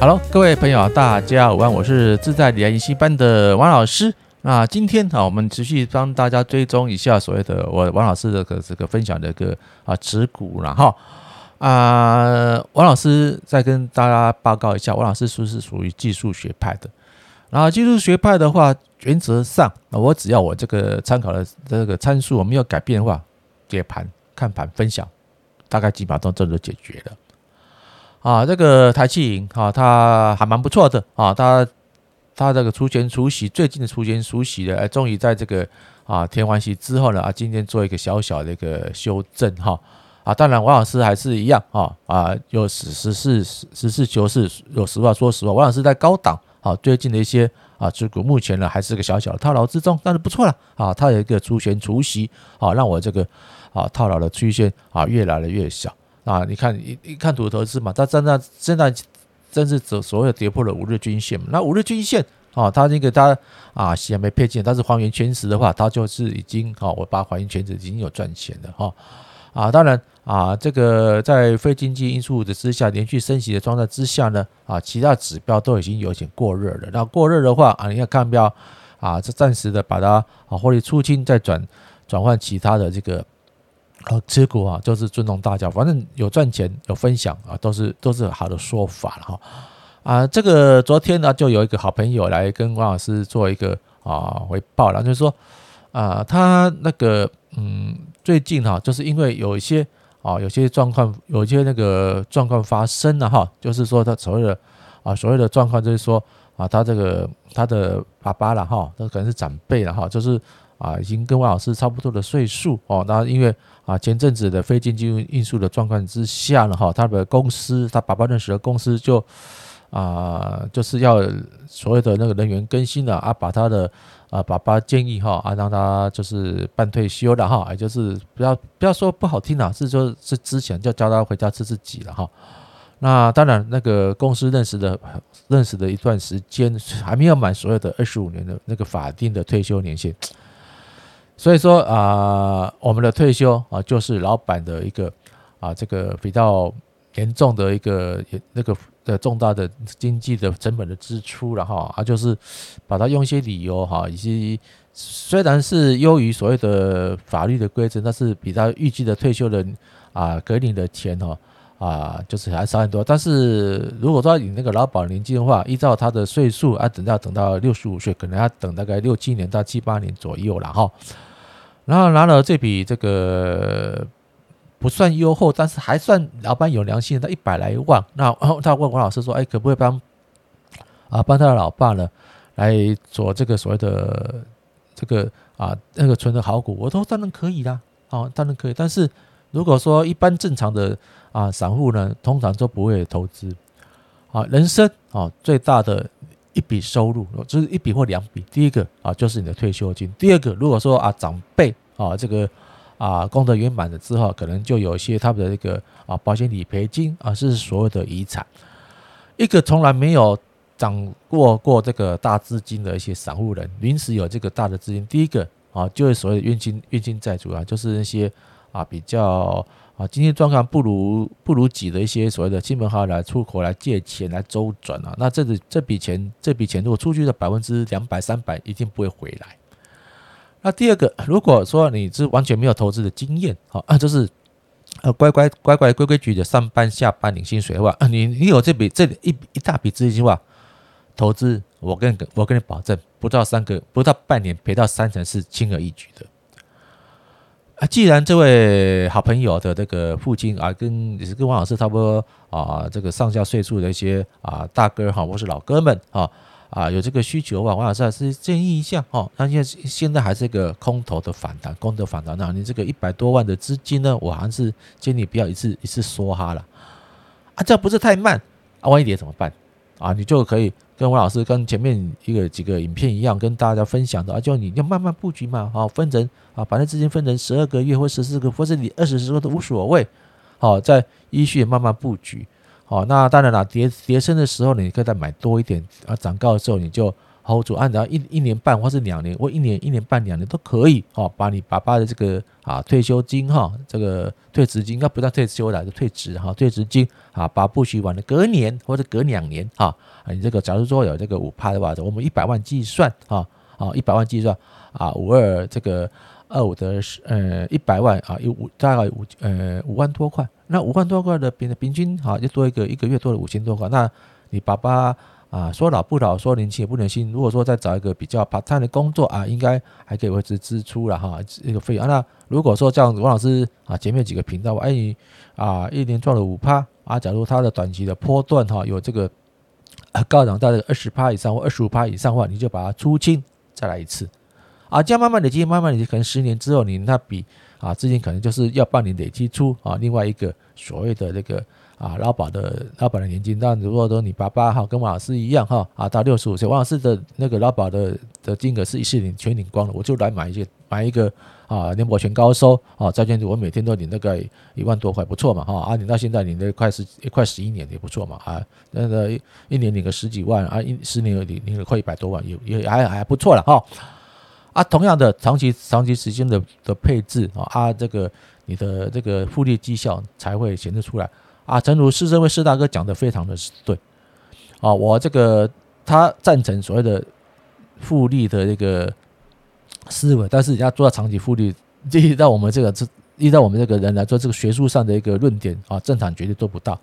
Hello，各位朋友，大家午安，我是自在理财研习班的王老师。那今天啊，我们持续帮大家追踪一下所谓的我王老师的个这个分享的一个啊持股了哈啊，王老师再跟大家报告一下，王老师是不是属于技术学派的？然后技术学派的话，原则上我只要我这个参考的这个参数我没有改变的话，解盘、看盘、分享，大概基本上都就解决了。啊，这个台气银啊，它还蛮不错的啊，它它这个除权除息，最近的除权除息的，终于在这个啊填完息之后呢，啊，今天做一个小小的一个修正哈啊，当然王老师还是一样啊啊，有实实事实事求是，有实话说实话，王老师在高档啊，最近的一些啊持股目前呢还是个小小的套牢之中，但是不错了啊，它有一个除权除息啊，让我这个啊套牢的曲线啊越来越小。啊，你看一一看图投资嘛，它真的现在真是所所谓的跌破了五日均线嘛。那五日均线啊，它那个它啊，还没配件，但是还原全值的话，它就是已经啊，我把还原全值已经有赚钱了哈。啊，当然啊，这个在非经济因素的之下，连续升息的状态之下呢，啊，其他指标都已经有点过热了。那过热的话啊，你要看标啊，这暂时的把它啊获利出清，再转转换其他的这个。呃，持股啊，就是尊重大家，反正有赚钱有分享啊，都是都是好的说法了哈。啊，这个昨天呢，就有一个好朋友来跟王老师做一个啊回报了，就是说啊，他那个嗯，最近哈，就是因为有一些啊，有些状况，有一些那个状况发生了哈，就是说他所谓的啊，所谓的状况就是说啊，他这个他的爸爸了哈，那可能是长辈了哈，就是。啊，已经跟王老师差不多的岁数哦。那因为啊，前阵子的非经济因素的状况之下呢，哈，他的公司，他爸爸认识的公司就啊，就是要所有的那个人员更新了啊，把他的啊爸爸建议哈啊，让他就是办退休了哈，也就是不要不要说不好听啊，是说是之前就叫他回家吃自己了哈。那当然，那个公司认识的认识的一段时间还没有满所有的二十五年的那个法定的退休年限。所以说啊，我们的退休啊，就是老板的一个啊，这个比较严重的一个那个的重大的经济的成本的支出了哈啊，就是把它用一些理由哈，以及虽然是优于所谓的法律的规则，但是比他预计的退休的啊，给你的钱哈，啊就是还少很多。但是如果说你那个劳保年金的话，依照他的岁数啊，等到等到六十五岁，可能要等大概六七年到七八年左右了哈。然后拿了这笔这个不算优厚，但是还算老板有良心的，一百来万。那 他问王老师说：“哎，可不可以帮啊帮他的老爸呢来做这个所谓的这个啊那个存的好股？”我说：“当然可以啦，啊当然可以。但是如果说一般正常的啊散户呢，通常都不会投资啊。人生啊最大的。”一笔收入，就是一笔或两笔。第一个啊，就是你的退休金；第二个，如果说啊长辈啊这个啊功德圆满了之后，可能就有一些他们的这个啊保险理赔金啊，是所有的遗产。一个从来没有掌握过这个大资金的一些散户人，临时有这个大的资金，第一个啊就是所谓的冤亲冤亲债主啊，就是那些啊比较。啊，经济状况不如不如己的一些所谓的亲朋好友来出口来借钱来周转啊，那这个这笔钱这笔钱如果出去的百分之两百三百一定不会回来。那第二个，如果说你是完全没有投资的经验，啊，就是呃乖乖乖乖规规矩矩的上班下班领薪水的话，你你有这笔这一一大笔资金的话，投资我跟我跟你保证，不到三个不到半年赔到三成是轻而易举的。啊，既然这位好朋友的这个父亲啊，跟也是跟王老师差不多啊，这个上下岁数的一些啊大哥哈，或是老哥们啊啊有这个需求啊，王老师还是建议一下哈。那现在现在还是一个空头的反弹，空头反弹，那你这个一百多万的资金呢，我还是建议不要一次一次梭哈了啊，这不是太慢啊，万一跌怎么办啊？你就可以。跟吴老师跟前面一个几个影片一样，跟大家分享的啊，就你要慢慢布局嘛，好，分成啊，把那资金分成十二个月或十四个，或者你二十个都无所谓，好，在依序慢慢布局，好，那当然了，跌跌升的时候你可以再买多一点啊，涨高的时候你就 hold 住，按照一一年半或是两年，或一年一年半两年都可以哦，把你爸爸的这个啊退休金哈，这个退职金应该不叫退休了，就退职哈，退职金啊，把不许晚的隔年或者隔两年哈，你这个假如说有这个五趴的话，我们一百万计算啊啊一百万计算啊五二这个二五的呃一百万啊有五大概五呃五万多块，那五万多块的平平均啊就多一个一个月多了五千多块，那你爸爸。啊，说老不老，说年轻也不年轻。如果说再找一个比较 part time 的工作啊，应该还可以维持支出了哈，一个费用。那如果说这样子，王老师啊，前面几个频道，哎，你啊，一年赚了五趴啊，假如他的短期的波段哈，有这个啊高涨到这个二十趴以上或二十五趴以上的话，你就把它出清，再来一次啊，这样慢慢累积，慢慢累积，可能十年之后，你那笔啊资金可能就是要帮你累积出啊另外一个所谓的这个。啊，劳保的劳保的年金，但如果说你爸爸哈跟王老师一样哈啊，到六十五岁，王老师的那个劳保的的金额是一次领全领光了，我就来买一些买一个啊年保全高收啊债券，我每天都领那个一万多块，不错嘛哈啊，领到现在领的快十快十一年也不错嘛啊，那个一年领个十几万啊，一十年领领了快一百多万，也也还还不错了哈啊，同样的长期长期时间的的配置啊啊，这个你的这个复利绩效才会显示出来。啊，诚如是这位四大哥讲的非常的对，啊，我这个他赞成所谓的复利的这个思维，但是人家做到长期复利，依照我们这个这依照我们这个人来做这个学术上的一个论点啊，正常绝对做不到。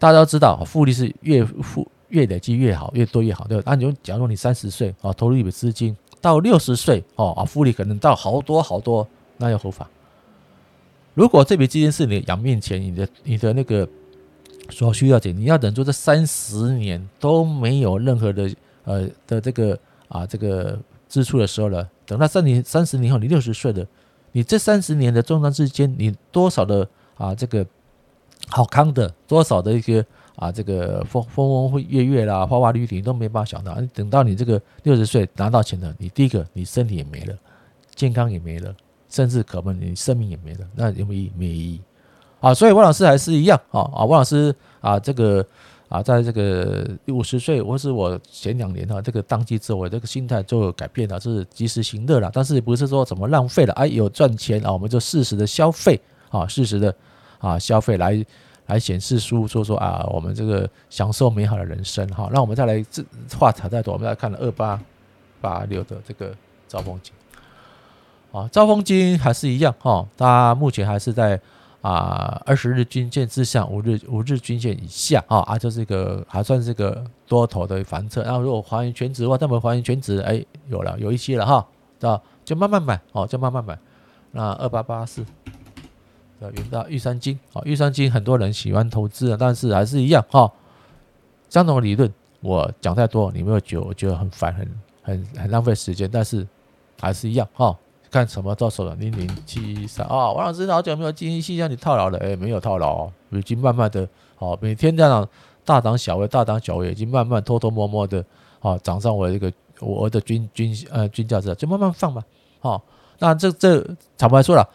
大家都知道，复利是越复越累积越好，越多越好，对吧？那你就假如你三十岁啊，投入一笔资金，到六十岁哦啊，复利可能到好多好多，那又何妨。如果这笔资金是你养命钱，你的你的那个所需要钱，你要等住这三十年都没有任何的呃的这个啊这个支出的时候了，等到三年三十年后你六十岁了，你这三十年的中间之间，你多少的啊这个好康的，多少的一个啊这个风风风月月啦，花花绿绿你都没办法想到，等到你这个六十岁拿到钱了，你第一个你身体也没了，健康也没了。甚至可能你生命也没了，那有没有？没意义啊！所以王老师还是一样啊啊！王老师啊，这个啊，在这个五十岁或是我前两年哈，这个当机之后，我这个心态就有改变了，是及时行乐了。但是不是说怎么浪费了？哎，有赚钱啊，我们就适时的消费啊，适时的啊消费来来显示出说说啊，我们这个享受美好的人生哈。那我们再来这话题再多，我们来看二八八六的这个兆丰金。啊，兆丰金还是一样哈，它目前还是在啊二十日均线之上，五日五日均线以下啊，啊，就是一个还算是个多头的反侧。然后如果还原全值的话，那么还原全值，哎，有了有一些了哈，啊，就慢慢买哦，就慢慢买。那二八八四的元大玉山金啊，玉山金很多人喜欢投资啊，但是还是一样哈，相同的理论，我讲太多你没有觉得我觉得很烦，很很很浪费时间，但是还是一样哈。干什么到手了？零零七三啊，王老师好久没有进行信箱，你套牢了？哎，没有套牢，已经慢慢的，哦，每天这样大档小微，大档小微，已经慢慢偷偷摸摸的，哦，涨上我这个我的均均呃均价值，就慢慢放吧，好，那这这坦白说了，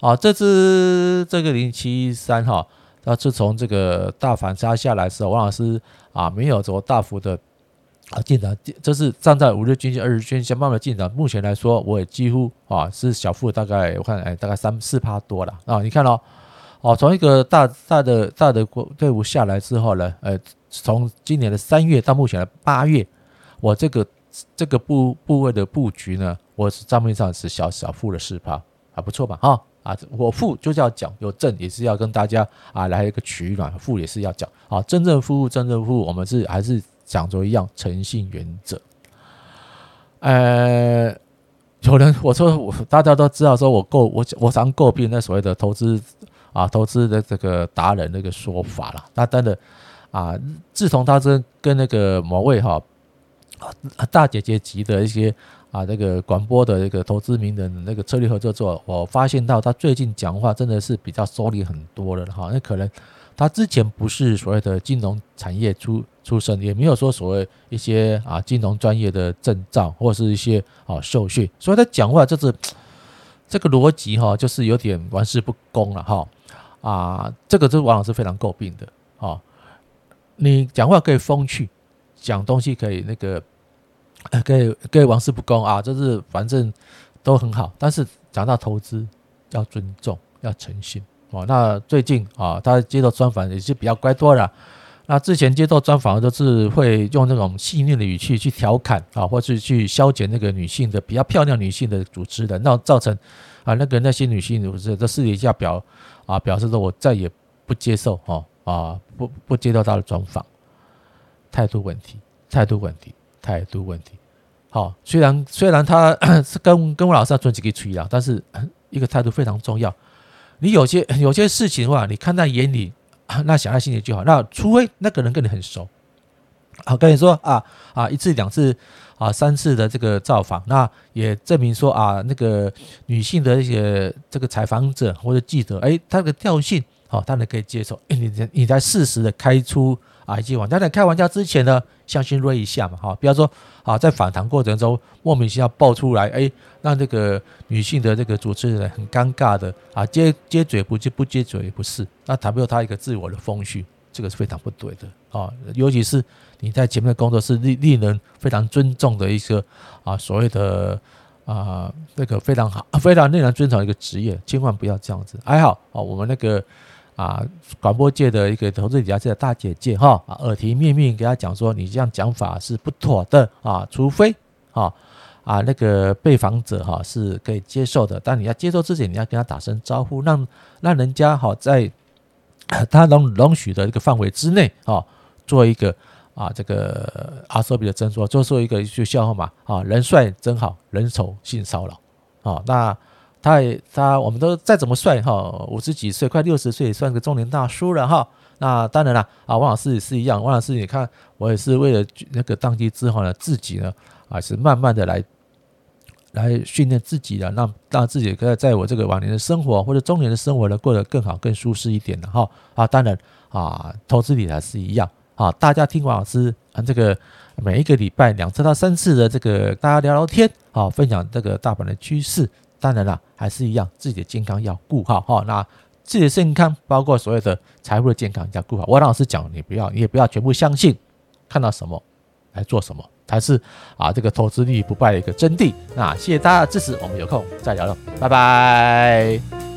啊，这支这个零七三哈，那自从这个大反杀下来的时候，王老师啊没有做大幅的。啊，进展，这是站在五日均线、二日均线慢慢进展。目前来说，我也几乎啊是小幅，大概我看哎，大概三四趴多了啊。你看哦，哦，从一个大大的大的队伍下来之后呢，呃，从今年的三月到目前的八月，我这个这个部部位的布局呢，我是账面上是小小负了四趴，还不错吧？哈啊，我负就是要讲，有正也是要跟大家啊来一个取暖，负也是要讲啊，真正负真正负，我们是还是。讲着一样诚信原则，呃，有人我说我大家都知道说我诟我我常诟病那所谓的投资啊投资的这个达人那个说法了，那真的啊，自从他跟跟那个某位哈啊大姐姐级的一些啊这个广播的这个投资名人那个策略合作之后，我发现到他最近讲话真的是比较收敛很多了哈，那可能。他之前不是所谓的金融产业出出身，也没有说所谓一些啊金融专业的证照或是一些啊受训，所以他讲话就是 这个逻辑哈，就是有点玩世不恭了哈啊，这个是王老师非常诟病的啊。你讲话可以风趣，讲东西可以那个呃，各位各位玩世不恭啊，就是反正都很好，但是讲到投资要尊重，要诚信哦。那最近啊，他接受专访也是比较乖多了。那之前接受专访都是会用那种细腻的语气去调侃啊，或是去消减那个女性的比较漂亮女性的主持人，那造成啊那个那些女性主持人在私底下表啊表示说，我再也不接受哦啊不不接受他的专访，态度问题，态度问题，态度问题。好，虽然虽然他 是跟跟我老师要赚几个吹了，但是一个态度非常重要。你有些有些事情的话，你看在眼里。那想在心里就好。那除非那个人跟你很熟，好跟你说啊啊一次两次啊三次的这个造访，那也证明说啊那个女性的一些这个采访者或者记者，哎，他的调性好，当然可以接受。哎，你你在适时的开出啊一句话，当然开玩笑之前呢，相信锐一下嘛，哈，比方说啊在访谈过程中莫名其妙爆出来，哎。让这个女性的这个主持人很尴尬的啊，接接嘴不接不接嘴也不是，那谈不到她一个自我的风绪，这个是非常不对的啊。尤其是你在前面的工作是令令人非常尊重的一个啊，所谓的啊那个非常好、非常令人尊崇的一个职业，千万不要这样子。还好啊，我们那个啊广播界的一个投资理财界的大姐姐哈，耳提面命给她讲说，你这样讲法是不妥的啊，除非啊。啊，那个被访者哈是可以接受的，但你要接受之前，你要跟他打声招呼，让让人家哈在 他容容许的一个范围之内啊，做一个啊这个阿索比的诊所，就说一个一句笑话嘛啊，人帅真好，人丑性骚扰啊。那他也他我们都再怎么帅哈，五十几岁快六十岁也算个中年大叔了哈。那当然了啊，王老师也是一样，王老师你看我也是为了那个当机之后呢，自己呢啊是慢慢的来。来训练自己的，让让自己可以在我这个晚年的生活或者中年的生活呢，过得更好、更舒适一点的哈啊！当然啊，投资理财是一样啊，大家听王老师啊，这个每一个礼拜两次到三次的这个大家聊聊天啊，分享这个大盘的趋势。当然了，还是一样，自己的健康要顾好哈。那自己的健康，包括所谓的财富的健康要顾好。我老师讲，你不要，你也不要全部相信，看到什么来做什么。才是啊，这个投资利益不败的一个真谛。那谢谢大家的支持，我们有空再聊了，拜拜。